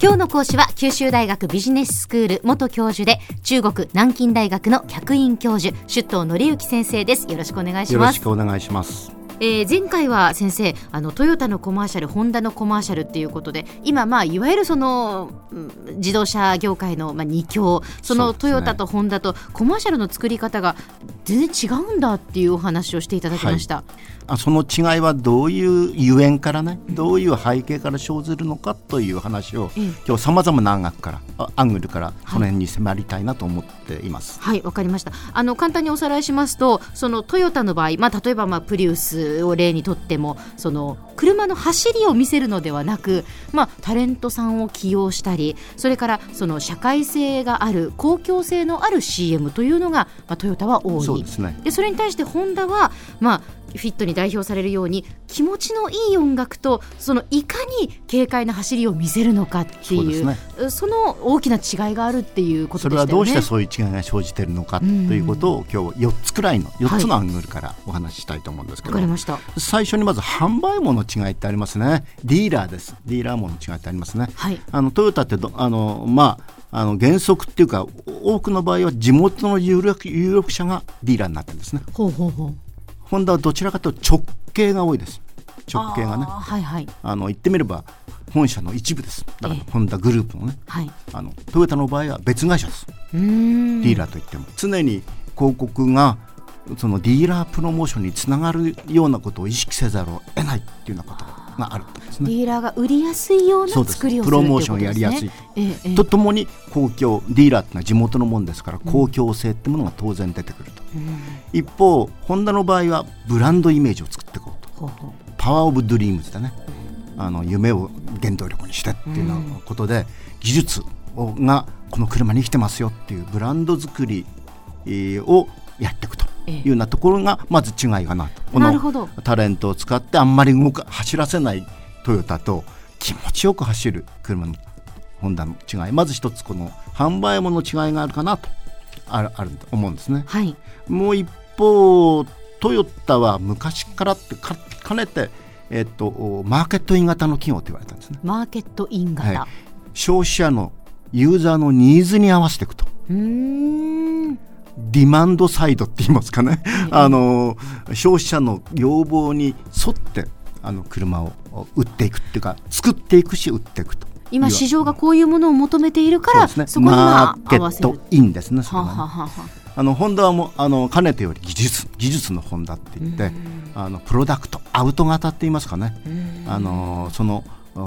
今日の講師は九州大学ビジネススクール元教授で中国南京大学の客員教授出頭則之先生です。よろしくお願いします。よろしくお願いします。えー、前回は先生あのトヨタのコマーシャルホンダのコマーシャルっていうことで今、まあ、いわゆるその自動車業界の、まあ、2強そのトヨタとホンダとコマーシャルの作り方が全然違うんだっていうお話をしていただきました。はい。あその違いはどういうゆえんからねどういう背景から生ずるのかという話を、うん、今日さまざまなアングルからアングルからその辺に迫りたいなと思っています。はいわ、はい、かりました。あの簡単におさらいしますとそのトヨタの場合、まあ、例えばまあプリウスを例にとってもその車の走りを見せるのではなく、まあ、タレントさんを起用したりそれからその社会性がある公共性のある CM というのが、まあ、トヨタは多いですね、でそれに対してホンダは、まあ、フィットに代表されるように気持ちのいい音楽とそのいかに軽快な走りを見せるのかっていうそ、ね,、の大きな違いがあるっていうこと、ね、それはどうしてそういう違いが生じているのかということを、今日4つくらいの4つのアングルからお話ししたいと思うんですけど、はい、最初にまず販売網の違いってありますね。ディーラーです。ディーラー網の違いってありますね、はい、あのトヨタってあのまああの原則っていうか多くの場合は地元の有力有力者がディーラーになってるんですね。ほうほうほう。ホンダはどちらかというと直径が多いです。直径がね。はいはい、あの言ってみれば本社の一部です。だからホンダグループのね、はい、あのトヨタの場合は別会社です。ディーラーといっても。常に広告がそのディーラープロモーションにつながるようなことを意識せざるを得ないっていうようなこと。があるんですね。ディーラーが売りやすいような作りをプロモーションやりやすい、ええ、とともに公共ディーラーっていうのは地元のもんですから公共性ってものが当然出てくると、うん、一方ホンダの場合はブランドイメージを作っていこうと、う Power of Dreams だね、あの夢を原動力にしてっていうようなことで、技術がこの車に来てますよっていうブランド作りをやっていくというようなところがまず違いかなと、このタレントを使ってあんまり動か走らせないトヨタと気持ちよく走る車のホンダの違いまず一つこの販売もの違いがあるかなとあるあると思うんですね、はい、もう一方トヨタは昔からってかかねて、えっと、マーケットイン型の企業と言われたんですね。マーケットイン型、はい、消費者のユーザーのニーズに合わせていくと。うんディマンドサイドって言いますかね、あの消費者の要望に沿ってあの車を売っていくっていうか作っていくし売っていくと。今市場がこういうものを求めているからそ、ね,、こにマーケットインですねそれはねはははあ。のホンダはもあのかねてより技術技術のホンダって言って、あのプロダクトアウト型って言いますかね、あのその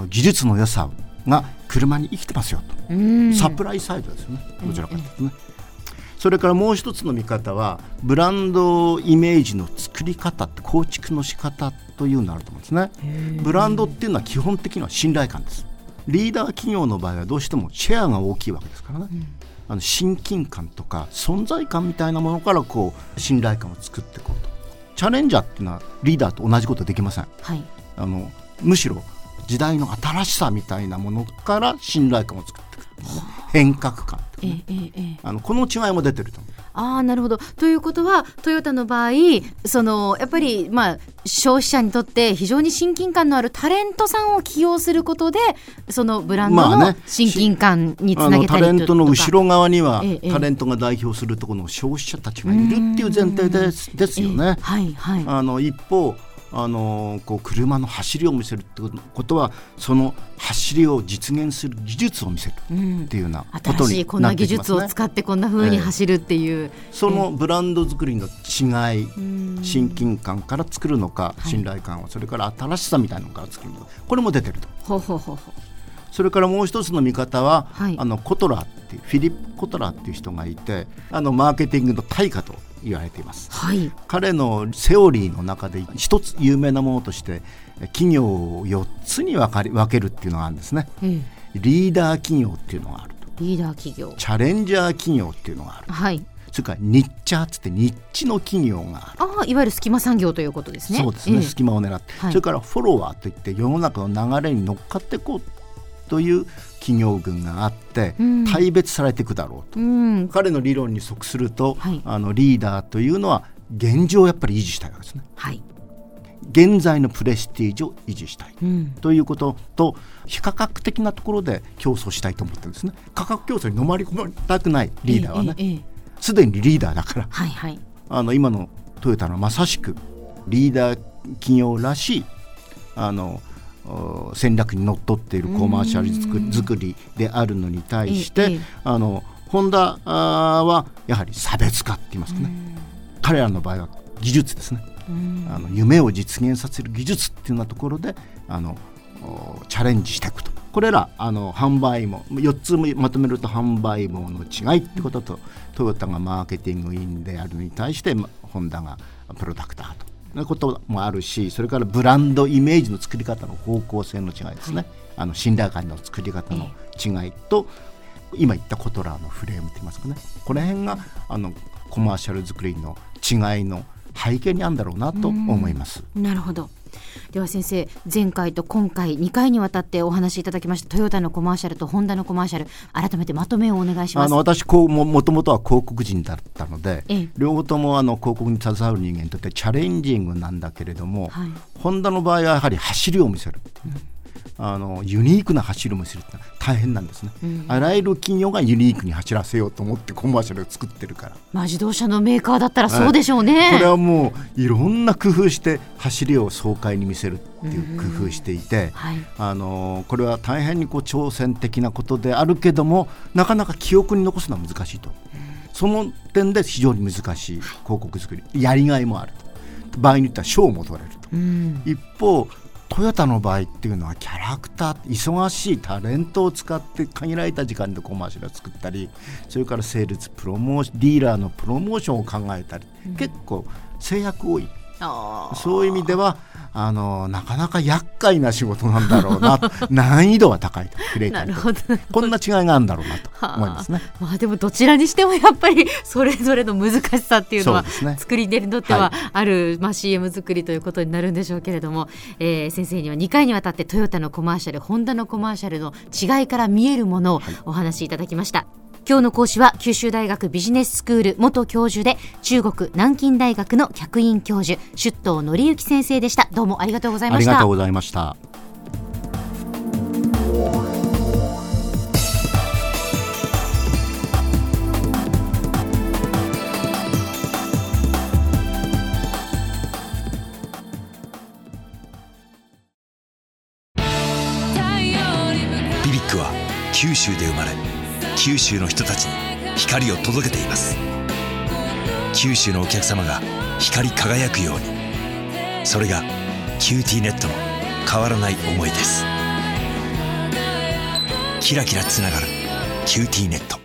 技術の良さが車に生きてますよと、サプライサイドですよね。どちらかというとね、それからもう一つの見方はブランドイメージの作り方構築の仕方というのがあると思うんですね。ブランドっていうのは基本的には信頼感です。リーダー企業の場合はどうしてもシェアが大きいわけですからね、うん、あの親近感とか存在感みたいなものからこう信頼感を作っていこうと。チャレンジャーっていうのはリーダーと同じことできません、はい、あのむしろ時代の新しさみたいなものから信頼感を作っていく、変革感えええあのこの違いも出てると。あなるほど。ということはトヨタの場合そのやっぱり、まあ、消費者にとって非常に親近感のあるタレントさんを起用することでそのブランドの親近感につなげたり、ね、タレントの後ろ側には、ええ、タレントが代表するところの消費者たちがいるっていう前提ですですよね。はいはい、あの一方あのこう車の走りを見せるってことはその走りを実現する技術を見せるっていうようなことになってきます、ね、新しいこんな技術を使ってこんなふうに走るっていう、えー、そのブランド作りの違い、親近感から作るのか、信頼感をそれから新しさみたいなのから作るのかこれも出てると。ほうほうほうほう。それからもう一つの見方は、はい、あのコトラっていうフィリップ・コトラっていう人がいてあのマーケティングの大家と言われています、はい、彼のセオリーの中で一つ有名なものとして企業を4つに分かり分けるっていうのがあるんですね、うん、リーダー企業っていうのがあると。リーダー企業。チャレンジャー企業っていうのがある、はい、それからニッチャーっつってニッチの企業がある。あいわゆる隙間産業ということですね。そうですね、えー、隙間を狙って、はい、それからフォロワーといって世の中の流れに乗っかっていこうという企業群があって、大別されていくだろうと、うん、彼の理論に即すると、はい、あのリーダーというのは現状をやっぱり維持したいわけですね。はい。現在のプレステージを維持したい、うん、ということと非価格的なところで競争したいと思ってるんですね。価格競争に飲まれ込みたくないリーダーはねすで、えええ、にリーダーだから、はいはい、あの今のトヨタのまさしくリーダー企業らしいあの戦略にのっとっているコマーシャル作りであるのに対して、あのホンダはやはり差別化って言いますかね。彼らの場合は技術ですね。あの夢を実現させる技術っていうようなところであのチャレンジしていくと。これらあの販売網4つまとめると販売網の違いってこととトヨタがマーケティングインであるに対してホンダがプロダクターとなこともあるしそれからブランドイメージの作り方の方向性の違いですね、はい、あの信頼感の作り方の違いと、今言ったコトラーのフレームといいますかね。この辺があのコマーシャル作りの違いの背景にあるんだろうなと思います。なるほどでは先生前回と今回2回にわたってお話しいただきましたトヨタのコマーシャルとホンダのコマーシャル改めてまとめをお願いします。あの私こうももともとは広告人だったので、ええ、両方ともあの広告に携わる人間にとってチャレンジングなんだけれども、はい、ホンダの場合はやはり走りを見せる、うんあのユニークな走りもするって大変なんですね、うん、あらゆる企業がユニークに走らせようと思ってコマーシャルを作ってるから。まあ自動車のメーカーだったらそうでしょうね、はい、これはもういろんな工夫して走りを爽快に見せるっていう工夫していて、うん。はい、あのこれは大変にこう挑戦的なことであるけどもなかなか記憶に残すのは難しいと、うん、その点で非常に難しい広告作り。やりがいもあると。場合によっては賞も取れると、一方トヨタの場合っていうのはキャラクター忙しいタレントを使って限られた時間でコマーシャルを作ったりそれからセールスプロモーションディーラーのプロモーションを考えたり、うん、結構制約多い。そういう意味ではあのなかなか厄介な仕事なんだろうな 難易度は高いと。クレーターこんな違いがあるんだろうなと思いますね。まあでもどちらにしてもやっぱりそれぞれの難しさっていうのは作り手にとってはある、まあ、CM 作りということになるんでしょうけれども、えー、先生には2回にわたってトヨタのコマーシャルホンダのコマーシャルの違いから見えるものをお話しいただきました。今日の講師は九州大学ビジネススクール元教授で中国南京大学の客員教授出頭則之先生でした。どうもありがとうございました。ありがとうございました。BBIQ は九州で生まれ九州の人たちに光を届けています。九州のお客様が光り輝くように。それが QTnet の変わらない思いです。キラキラつながる QTnet。